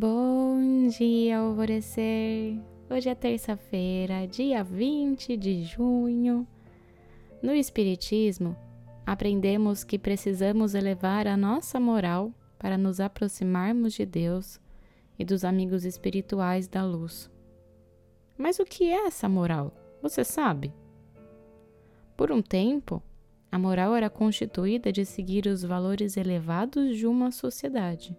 Bom dia, alvorecer! Hoje é terça-feira, dia 20 de junho. No Espiritismo, aprendemos que precisamos elevar a nossa moral para nos aproximarmos de Deus e dos amigos espirituais da luz. Mas o que é essa moral? Você sabe? Por um tempo, a moral era constituída de seguir os valores elevados de uma sociedade.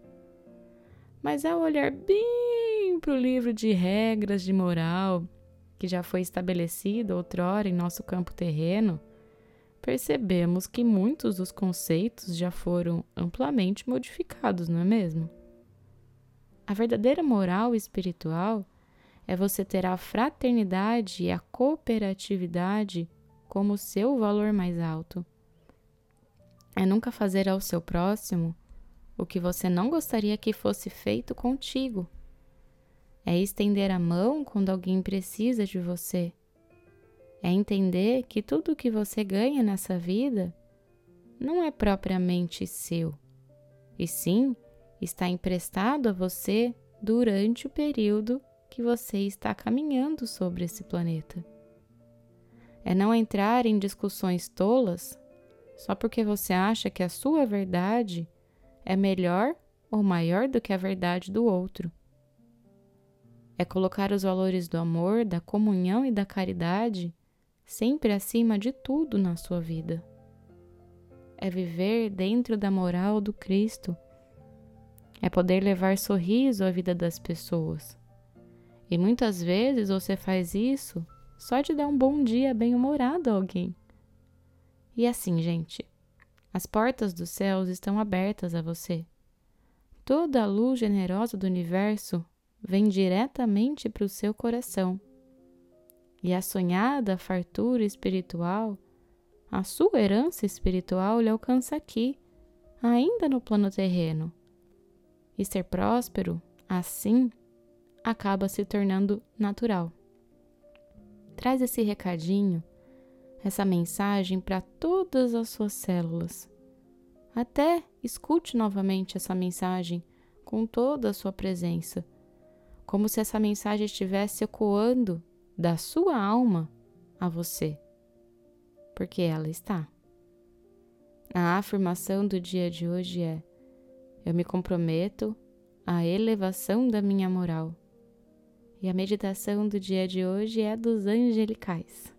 Mas ao olhar bem para o livro de regras de moral, que já foi estabelecido outrora em nosso campo terreno, percebemos que muitos dos conceitos já foram amplamente modificados, não é mesmo? A verdadeira moral espiritual é você ter a fraternidade e a cooperatividade como seu valor mais alto. É nunca fazer ao seu próximo o que você não gostaria que fosse feito contigo. É estender a mão quando alguém precisa de você. É entender que tudo o que você ganha nessa vida não é propriamente seu, e sim está emprestado a você durante o período que você está caminhando sobre esse planeta é não entrar em discussões tolas só porque você acha que a sua verdade é melhor ou maior do que a verdade do outro. É colocar os valores do amor, da comunhão e da caridade sempre acima de tudo na sua vida. É viver dentro da moral do Cristo. É poder levar sorriso à vida das pessoas. E muitas vezes você faz isso só de dar um bom dia bem-humorado a alguém. E assim, gente, as portas dos céus estão abertas a você. Toda a luz generosa do universo vem diretamente para o seu coração. E a sonhada fartura espiritual, a sua herança espiritual lhe alcança aqui, ainda no plano terreno. E ser próspero, assim, acaba se tornando natural traz esse recadinho, essa mensagem para todas as suas células. Até escute novamente essa mensagem com toda a sua presença, como se essa mensagem estivesse ecoando da sua alma a você, porque ela está. A afirmação do dia de hoje é: Eu me comprometo à elevação da minha moral e a meditação do dia de hoje é dos angelicais.